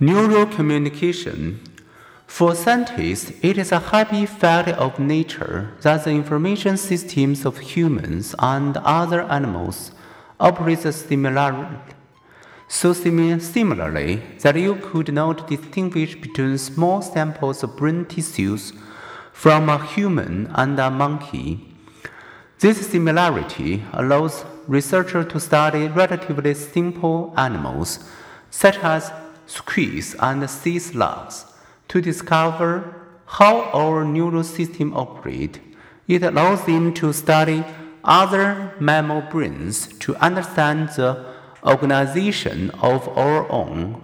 Neural communication. For scientists, it is a happy fact of nature that the information systems of humans and other animals operate similarly. So similarly that you could not distinguish between small samples of brain tissues from a human and a monkey. This similarity allows researchers to study relatively simple animals, such as squirrels and sea slugs, to discover how our neural system operates. It allows them to study other mammal brains to understand the organization of our own.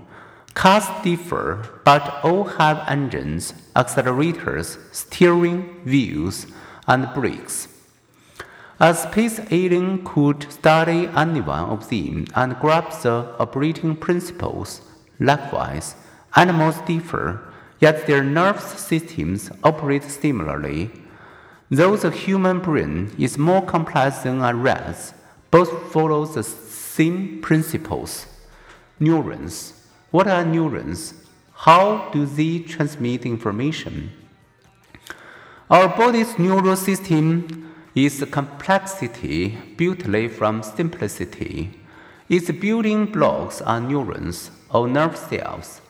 Cars differ, but all have engines, accelerators, steering wheels, and brakes. A space alien could study any one of them and grasp the operating principles. Likewise, animals differ, yet their nervous systems operate similarly. Though the human brain is more complex than a rat's, both follow the same principles. Neurons. What are neurons? How do they transmit information? Our body's neural system is complexity built from simplicity. Its building blocks are neurons or nerve cells.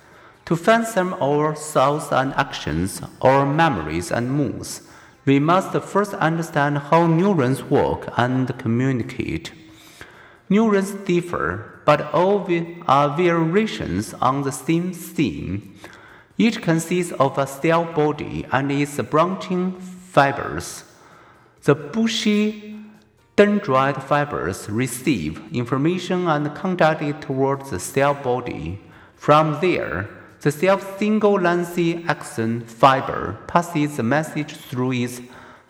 To fathom our thoughts and actions, our memories and moods, we must first understand how neurons work and communicate. Neurons differ, but all are variations on the same theme. Each consists of a cell body and its branching fibers. The bushy dendrite fibers receive information and conduct it towards the cell body. From there, the cell's single lengthy axon fiber passes the message through its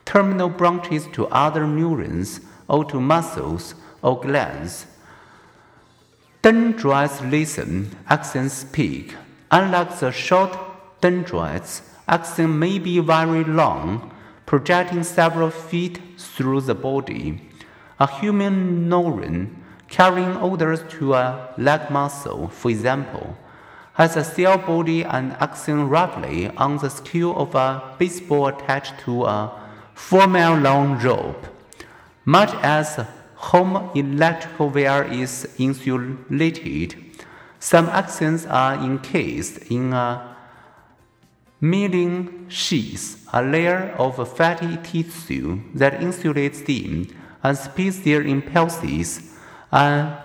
terminal branches to other neurons or to muscles or glands. Dendrites listen, axons speak. Unlike the short dendrites, axon may be very long projecting several feet through the body. A human neuron carrying orders to a leg muscle, for example, has a cell body and axon roughly on the scale of a baseball attached to a four mile long rope. Much as home electrical wire is insulated, some axons are encased in a myelin sheath, a layer of fatty tissue that insulates them and speeds their impulses. And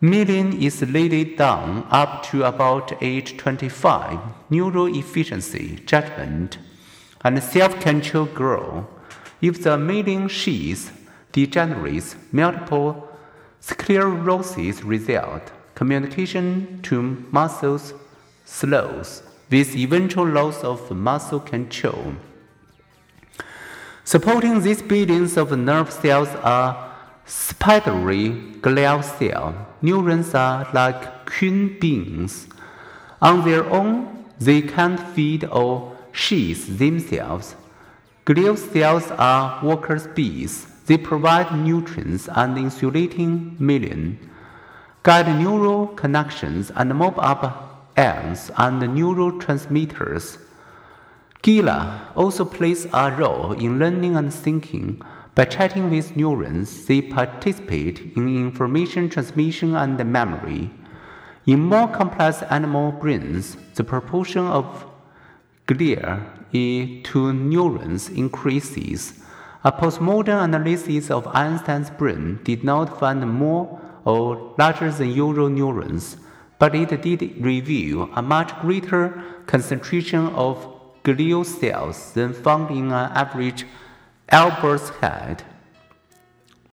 myelin is laid down up to about age 25. Neural efficiency, judgment, and self-control grow. If the myelin sheath degenerates, multiple sclerosis result. Communication to muscles slows with eventual loss of muscle control. Supporting these billions of nerve cells are spidery glial cells. Neurons are like queen bees. On their own, they can't feed or sheath themselves. Glial cells are workers' bees. They provide nutrients and insulating myelin, guide neural connections, and mop up ions and neurotransmitters. Glia also plays a role in learning and thinking. By chatting with neurons, they participate in information transmission and memory. In more complex animal brains, the proportion of glia to neurons increases. A postmortem analysis of Einstein's brain did not find more or larger than usual neurons but it did reveal a much greater concentration of glial cells than found in an average Albert's head.